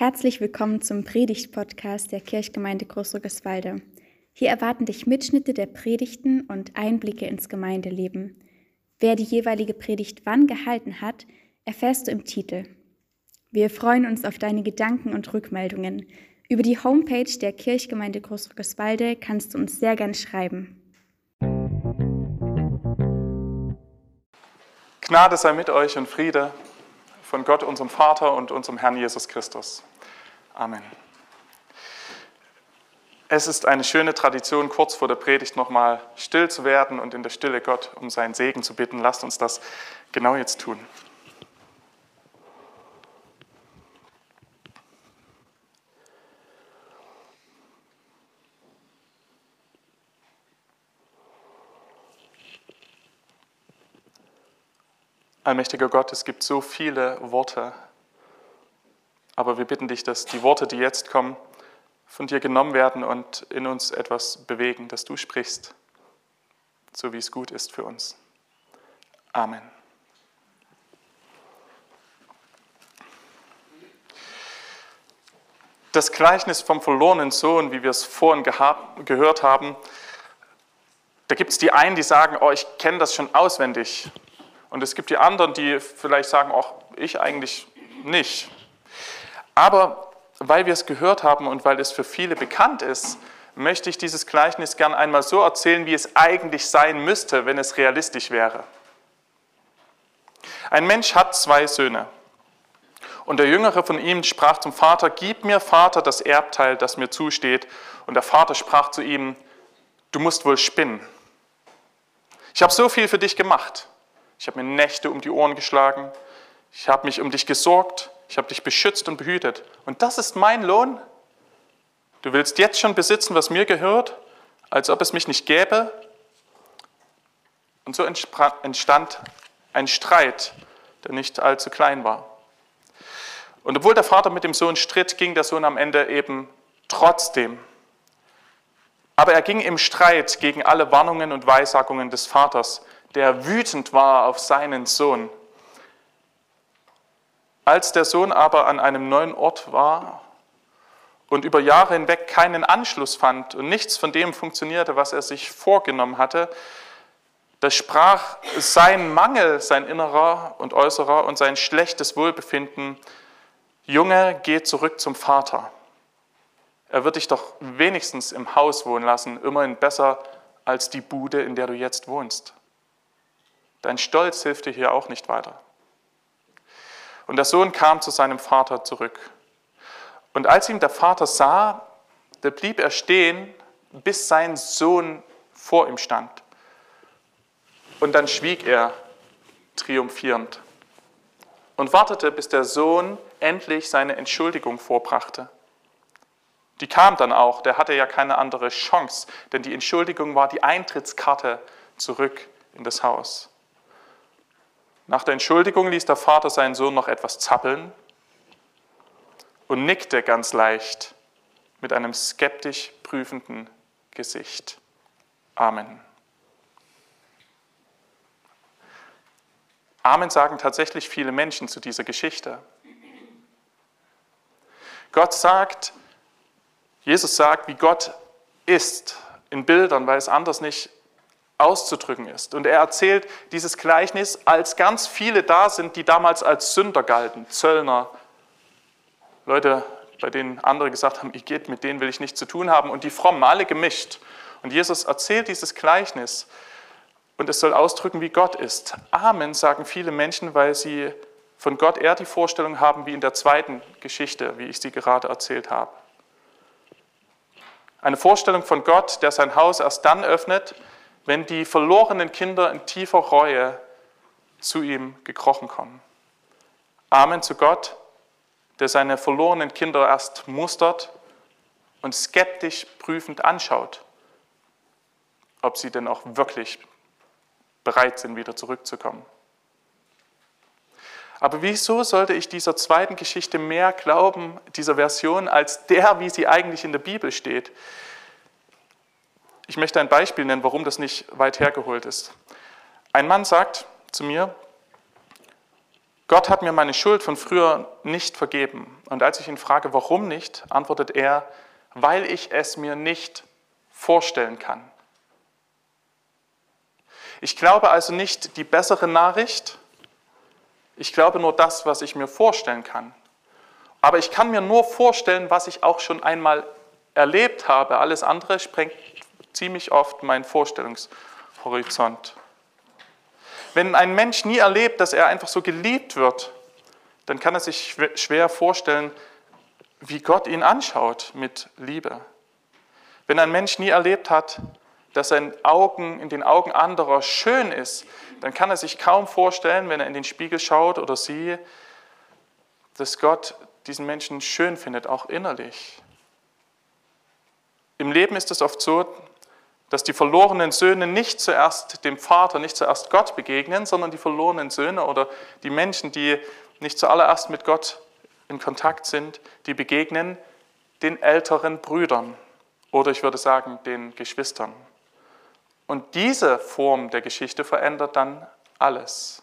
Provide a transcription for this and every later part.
Herzlich willkommen zum Predigt-Podcast der Kirchgemeinde Großrückeswalde. Hier erwarten dich Mitschnitte der Predigten und Einblicke ins Gemeindeleben. Wer die jeweilige Predigt wann gehalten hat, erfährst du im Titel. Wir freuen uns auf deine Gedanken und Rückmeldungen. Über die Homepage der Kirchgemeinde Großrückeswalde kannst du uns sehr gern schreiben. Gnade sei mit euch und Friede von Gott, unserem Vater und unserem Herrn Jesus Christus. Amen. Es ist eine schöne Tradition, kurz vor der Predigt nochmal still zu werden und in der Stille Gott um seinen Segen zu bitten. Lasst uns das genau jetzt tun. Allmächtiger Gott, es gibt so viele Worte, aber wir bitten dich, dass die Worte, die jetzt kommen, von dir genommen werden und in uns etwas bewegen, dass du sprichst, so wie es gut ist für uns. Amen. Das Gleichnis vom verlorenen Sohn, wie wir es vorhin gehört haben, da gibt es die einen, die sagen, oh, ich kenne das schon auswendig. Und es gibt die anderen, die vielleicht sagen, auch ich eigentlich nicht. Aber weil wir es gehört haben und weil es für viele bekannt ist, möchte ich dieses Gleichnis gern einmal so erzählen, wie es eigentlich sein müsste, wenn es realistisch wäre. Ein Mensch hat zwei Söhne. Und der Jüngere von ihm sprach zum Vater, Gib mir, Vater, das Erbteil, das mir zusteht. Und der Vater sprach zu ihm, Du musst wohl spinnen. Ich habe so viel für dich gemacht. Ich habe mir Nächte um die Ohren geschlagen. Ich habe mich um dich gesorgt. Ich habe dich beschützt und behütet. Und das ist mein Lohn? Du willst jetzt schon besitzen, was mir gehört, als ob es mich nicht gäbe? Und so entstand ein Streit, der nicht allzu klein war. Und obwohl der Vater mit dem Sohn stritt, ging der Sohn am Ende eben trotzdem. Aber er ging im Streit gegen alle Warnungen und Weissagungen des Vaters, der wütend war auf seinen Sohn. Als der Sohn aber an einem neuen Ort war und über Jahre hinweg keinen Anschluss fand und nichts von dem funktionierte, was er sich vorgenommen hatte, da sprach sein Mangel, sein innerer und äußerer und sein schlechtes Wohlbefinden, Junge, geh zurück zum Vater. Er wird dich doch wenigstens im Haus wohnen lassen, immerhin besser als die Bude, in der du jetzt wohnst. Dein Stolz hilft dir hier auch nicht weiter. Und der Sohn kam zu seinem Vater zurück. Und als ihn der Vater sah, da blieb er stehen, bis sein Sohn vor ihm stand. Und dann schwieg er triumphierend und wartete, bis der Sohn endlich seine Entschuldigung vorbrachte. Die kam dann auch, der hatte ja keine andere Chance, denn die Entschuldigung war die Eintrittskarte zurück in das Haus. Nach der Entschuldigung ließ der Vater seinen Sohn noch etwas zappeln und nickte ganz leicht mit einem skeptisch prüfenden Gesicht. Amen. Amen sagen tatsächlich viele Menschen zu dieser Geschichte. Gott sagt, Jesus sagt, wie Gott ist in Bildern, weil es anders nicht auszudrücken ist. Und er erzählt dieses Gleichnis, als ganz viele da sind, die damals als Sünder galten, Zöllner, Leute, bei denen andere gesagt haben, ich geht, mit denen will ich nichts zu tun haben, und die Frommen, alle gemischt. Und Jesus erzählt dieses Gleichnis und es soll ausdrücken, wie Gott ist. Amen, sagen viele Menschen, weil sie von Gott eher die Vorstellung haben, wie in der zweiten Geschichte, wie ich sie gerade erzählt habe. Eine Vorstellung von Gott, der sein Haus erst dann öffnet, wenn die verlorenen Kinder in tiefer Reue zu ihm gekrochen kommen. Amen zu Gott, der seine verlorenen Kinder erst mustert und skeptisch prüfend anschaut, ob sie denn auch wirklich bereit sind, wieder zurückzukommen. Aber wieso sollte ich dieser zweiten Geschichte mehr glauben, dieser Version, als der, wie sie eigentlich in der Bibel steht? Ich möchte ein Beispiel nennen, warum das nicht weit hergeholt ist. Ein Mann sagt zu mir, Gott hat mir meine Schuld von früher nicht vergeben. Und als ich ihn frage, warum nicht, antwortet er, weil ich es mir nicht vorstellen kann. Ich glaube also nicht die bessere Nachricht, ich glaube nur das, was ich mir vorstellen kann. Aber ich kann mir nur vorstellen, was ich auch schon einmal erlebt habe. Alles andere sprengt ziemlich oft meinen Vorstellungshorizont. Wenn ein Mensch nie erlebt, dass er einfach so geliebt wird, dann kann er sich schwer vorstellen, wie Gott ihn anschaut mit Liebe. Wenn ein Mensch nie erlebt hat, dass sein Augen in den Augen anderer schön ist, dann kann er sich kaum vorstellen, wenn er in den Spiegel schaut oder sie, dass Gott diesen Menschen schön findet, auch innerlich. Im Leben ist es oft so, dass die verlorenen Söhne nicht zuerst dem Vater, nicht zuerst Gott begegnen, sondern die verlorenen Söhne oder die Menschen, die nicht zuallererst mit Gott in Kontakt sind, die begegnen den älteren Brüdern oder ich würde sagen den Geschwistern. Und diese Form der Geschichte verändert dann alles.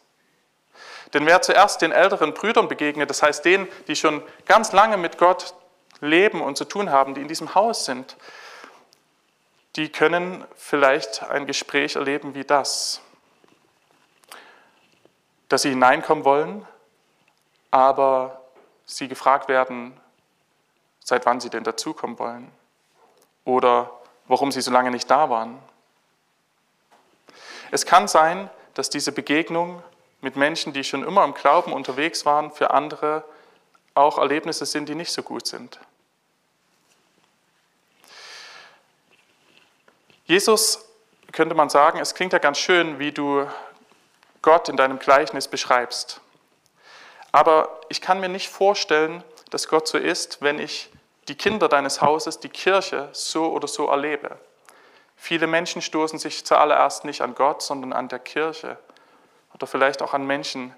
Denn wer zuerst den älteren Brüdern begegnet, das heißt denen, die schon ganz lange mit Gott leben und zu tun haben, die in diesem Haus sind, die können vielleicht ein Gespräch erleben wie das, dass sie hineinkommen wollen, aber sie gefragt werden, seit wann sie denn dazukommen wollen oder warum sie so lange nicht da waren. Es kann sein, dass diese Begegnung mit Menschen, die schon immer im Glauben unterwegs waren, für andere auch Erlebnisse sind, die nicht so gut sind. Jesus, könnte man sagen, es klingt ja ganz schön, wie du Gott in deinem Gleichnis beschreibst. Aber ich kann mir nicht vorstellen, dass Gott so ist, wenn ich die Kinder deines Hauses, die Kirche so oder so erlebe. Viele Menschen stoßen sich zuallererst nicht an Gott, sondern an der Kirche oder vielleicht auch an Menschen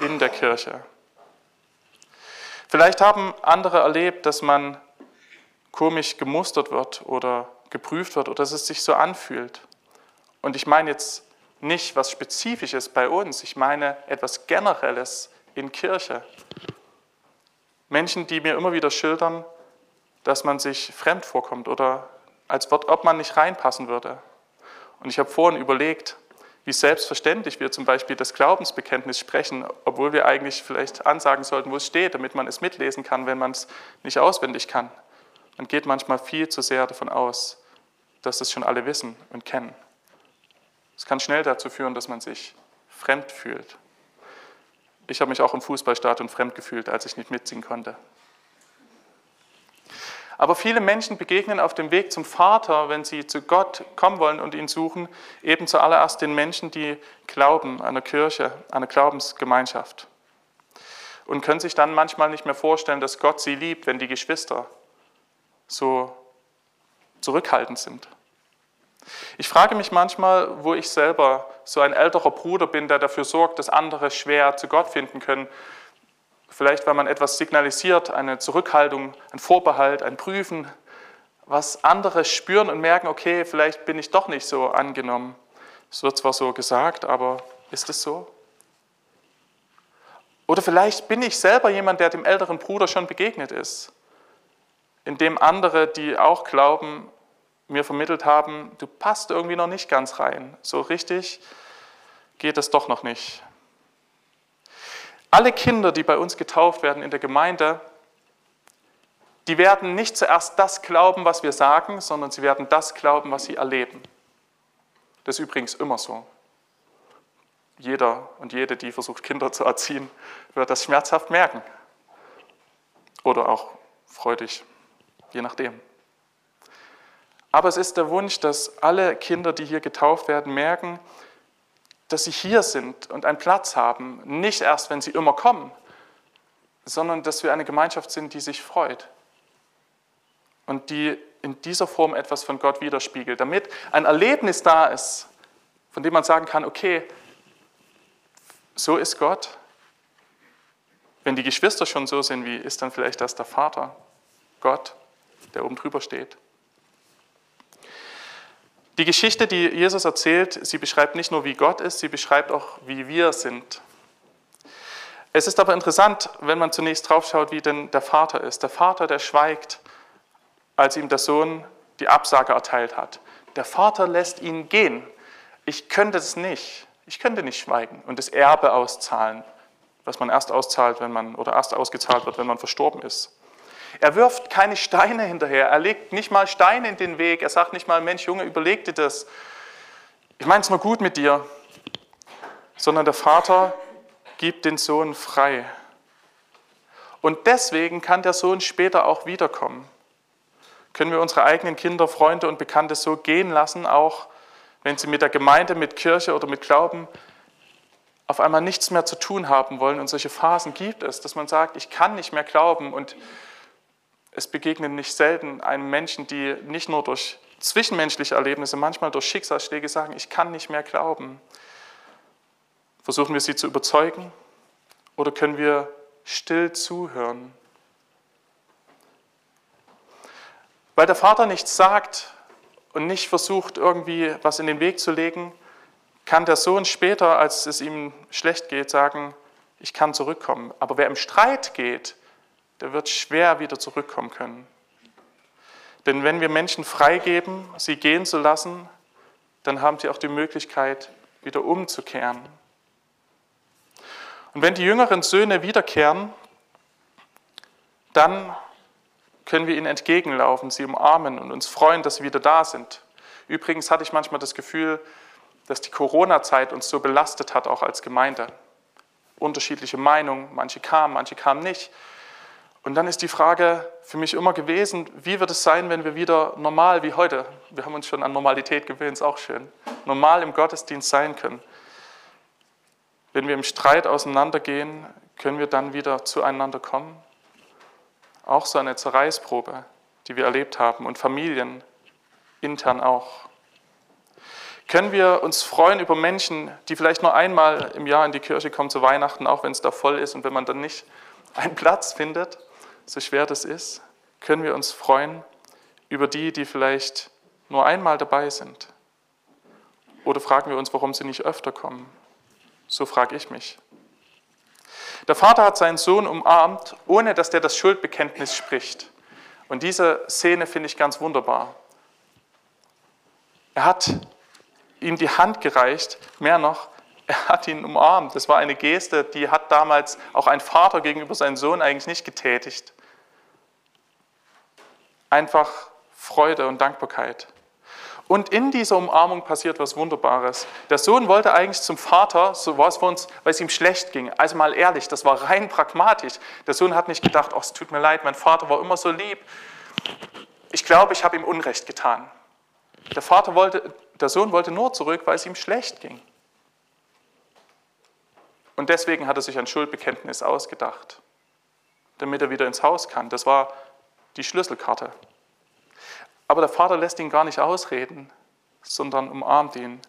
in der Kirche. Vielleicht haben andere erlebt, dass man komisch gemustert wird oder geprüft wird oder dass es sich so anfühlt. Und ich meine jetzt nicht was Spezifisches bei uns, ich meine etwas Generelles in Kirche. Menschen, die mir immer wieder schildern, dass man sich fremd vorkommt oder als ob man nicht reinpassen würde. Und ich habe vorhin überlegt, wie selbstverständlich wir zum Beispiel das Glaubensbekenntnis sprechen, obwohl wir eigentlich vielleicht ansagen sollten, wo es steht, damit man es mitlesen kann, wenn man es nicht auswendig kann. Man geht manchmal viel zu sehr davon aus, dass das schon alle wissen und kennen. Es kann schnell dazu führen, dass man sich fremd fühlt. Ich habe mich auch im Fußballstadion fremd gefühlt, als ich nicht mitziehen konnte. Aber viele Menschen begegnen auf dem Weg zum Vater, wenn sie zu Gott kommen wollen und ihn suchen, eben zuallererst den Menschen, die glauben, einer Kirche, einer Glaubensgemeinschaft. Und können sich dann manchmal nicht mehr vorstellen, dass Gott sie liebt, wenn die Geschwister so zurückhaltend sind. Ich frage mich manchmal, wo ich selber so ein älterer Bruder bin, der dafür sorgt, dass andere schwer zu Gott finden können, Vielleicht, weil man etwas signalisiert, eine Zurückhaltung, ein Vorbehalt, ein Prüfen, was andere spüren und merken, okay, vielleicht bin ich doch nicht so angenommen. Es wird zwar so gesagt, aber ist es so? Oder vielleicht bin ich selber jemand, der dem älteren Bruder schon begegnet ist, indem andere, die auch glauben, mir vermittelt haben, du passt irgendwie noch nicht ganz rein. So richtig geht es doch noch nicht. Alle Kinder, die bei uns getauft werden in der Gemeinde, die werden nicht zuerst das glauben, was wir sagen, sondern sie werden das glauben, was sie erleben. Das ist übrigens immer so. Jeder und jede, die versucht, Kinder zu erziehen, wird das schmerzhaft merken. Oder auch freudig, je nachdem. Aber es ist der Wunsch, dass alle Kinder, die hier getauft werden, merken, dass sie hier sind und einen Platz haben, nicht erst, wenn sie immer kommen, sondern dass wir eine Gemeinschaft sind, die sich freut. Und die in dieser Form etwas von Gott widerspiegelt, damit ein Erlebnis da ist, von dem man sagen kann, okay, so ist Gott. Wenn die Geschwister schon so sind, wie ist dann vielleicht das der Vater, Gott, der oben drüber steht? Die Geschichte, die Jesus erzählt, sie beschreibt nicht nur, wie Gott ist, sie beschreibt auch, wie wir sind. Es ist aber interessant, wenn man zunächst draufschaut, wie denn der Vater ist. Der Vater, der schweigt, als ihm der Sohn die Absage erteilt hat. Der Vater lässt ihn gehen. Ich könnte es nicht. Ich könnte nicht schweigen und das Erbe auszahlen, was man erst auszahlt, wenn man oder erst ausgezahlt wird, wenn man verstorben ist. Er wirft keine Steine hinterher. Er legt nicht mal Steine in den Weg. Er sagt nicht mal, Mensch, Junge, überleg dir das. Ich meine es nur gut mit dir. Sondern der Vater gibt den Sohn frei. Und deswegen kann der Sohn später auch wiederkommen. Können wir unsere eigenen Kinder, Freunde und Bekannte so gehen lassen, auch wenn sie mit der Gemeinde, mit Kirche oder mit Glauben auf einmal nichts mehr zu tun haben wollen. Und solche Phasen gibt es, dass man sagt, ich kann nicht mehr glauben. Und es begegnen nicht selten einem Menschen, die nicht nur durch zwischenmenschliche Erlebnisse, manchmal durch Schicksalsschläge sagen, ich kann nicht mehr glauben. Versuchen wir sie zu überzeugen oder können wir still zuhören? Weil der Vater nichts sagt und nicht versucht, irgendwie was in den Weg zu legen, kann der Sohn später, als es ihm schlecht geht, sagen, ich kann zurückkommen. Aber wer im Streit geht, der wird schwer wieder zurückkommen können. Denn wenn wir Menschen freigeben, sie gehen zu lassen, dann haben sie auch die Möglichkeit, wieder umzukehren. Und wenn die jüngeren Söhne wiederkehren, dann können wir ihnen entgegenlaufen, sie umarmen und uns freuen, dass sie wieder da sind. Übrigens hatte ich manchmal das Gefühl, dass die Corona-Zeit uns so belastet hat, auch als Gemeinde. Unterschiedliche Meinungen, manche kamen, manche kamen nicht. Und dann ist die Frage für mich immer gewesen, wie wird es sein, wenn wir wieder normal wie heute, wir haben uns schon an Normalität gewöhnt, ist auch schön, normal im Gottesdienst sein können. Wenn wir im Streit auseinandergehen, können wir dann wieder zueinander kommen? Auch so eine Zerreißprobe, die wir erlebt haben und Familien intern auch. Können wir uns freuen über Menschen, die vielleicht nur einmal im Jahr in die Kirche kommen zu Weihnachten, auch wenn es da voll ist und wenn man dann nicht einen Platz findet, so schwer das ist? Können wir uns freuen über die, die vielleicht nur einmal dabei sind? Oder fragen wir uns, warum sie nicht öfter kommen? So frage ich mich. Der Vater hat seinen Sohn umarmt, ohne dass der das Schuldbekenntnis spricht. Und diese Szene finde ich ganz wunderbar. Er hat ihm die Hand gereicht, mehr noch, er hat ihn umarmt. Das war eine Geste, die hat damals auch ein Vater gegenüber seinem Sohn eigentlich nicht getätigt. Einfach Freude und Dankbarkeit. Und in dieser Umarmung passiert was Wunderbares. Der Sohn wollte eigentlich zum Vater, so war es für uns, weil es ihm schlecht ging. Also mal ehrlich, das war rein pragmatisch. Der Sohn hat nicht gedacht, oh, es tut mir leid, mein Vater war immer so lieb. Ich glaube, ich habe ihm Unrecht getan. Der, Vater wollte, der Sohn wollte nur zurück, weil es ihm schlecht ging. Und deswegen hat er sich ein Schuldbekenntnis ausgedacht, damit er wieder ins Haus kann. Das war die Schlüsselkarte. Aber der Vater lässt ihn gar nicht ausreden, sondern umarmt ihn.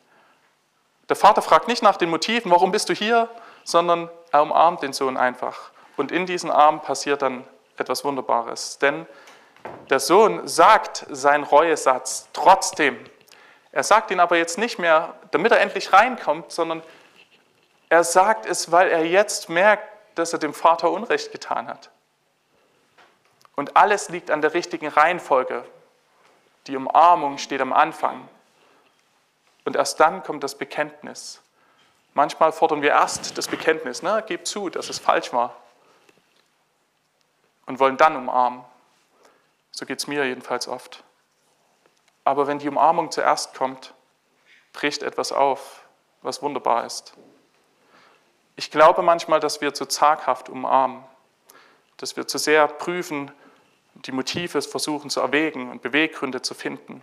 Der Vater fragt nicht nach den Motiven, warum bist du hier, sondern er umarmt den Sohn einfach. Und in diesen Armen passiert dann etwas Wunderbares. Denn der Sohn sagt seinen Reuesatz trotzdem. Er sagt ihn aber jetzt nicht mehr, damit er endlich reinkommt, sondern er sagt es, weil er jetzt merkt, dass er dem Vater Unrecht getan hat. Und alles liegt an der richtigen Reihenfolge. Die Umarmung steht am Anfang. Und erst dann kommt das Bekenntnis. Manchmal fordern wir erst das Bekenntnis, ne? gib zu, dass es falsch war. Und wollen dann umarmen. So geht es mir jedenfalls oft. Aber wenn die Umarmung zuerst kommt, bricht etwas auf, was wunderbar ist. Ich glaube manchmal, dass wir zu zaghaft umarmen, dass wir zu sehr prüfen, die Motive versuchen zu erwägen und Beweggründe zu finden.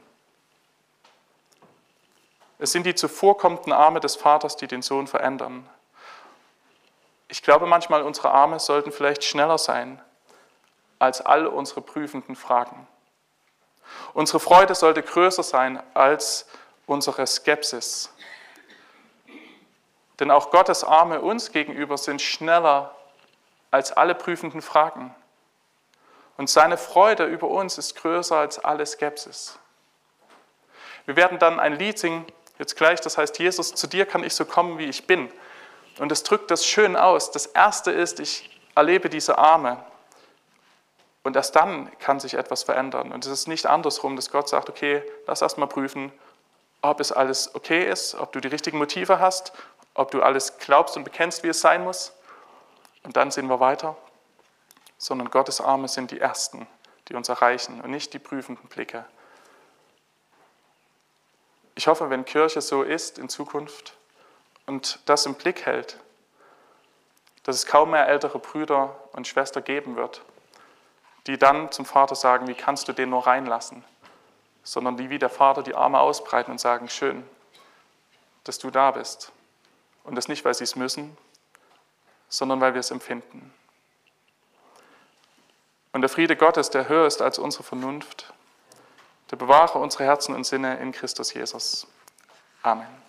Es sind die zuvorkommenden Arme des Vaters, die den Sohn verändern. Ich glaube manchmal, unsere Arme sollten vielleicht schneller sein als all unsere prüfenden Fragen. Unsere Freude sollte größer sein als unsere Skepsis. Denn auch Gottes Arme uns gegenüber sind schneller als alle prüfenden Fragen. Und seine Freude über uns ist größer als alle Skepsis. Wir werden dann ein Lied singen, jetzt gleich, das heißt, Jesus, zu dir kann ich so kommen, wie ich bin. Und es drückt das schön aus. Das Erste ist, ich erlebe diese Arme. Und erst dann kann sich etwas verändern. Und es ist nicht andersrum, dass Gott sagt, okay, lass erst mal prüfen, ob es alles okay ist, ob du die richtigen Motive hast, ob du alles glaubst und bekennst, wie es sein muss. Und dann sehen wir weiter. Sondern Gottes Arme sind die ersten, die uns erreichen und nicht die prüfenden Blicke. Ich hoffe, wenn Kirche so ist in Zukunft und das im Blick hält, dass es kaum mehr ältere Brüder und Schwestern geben wird, die dann zum Vater sagen, wie kannst du den nur reinlassen? Sondern die wie der Vater die Arme ausbreiten und sagen, schön, dass du da bist. Und das nicht, weil sie es müssen, sondern weil wir es empfinden. Und der Friede Gottes, der höher ist als unsere Vernunft, der bewahre unsere Herzen und Sinne in Christus Jesus. Amen.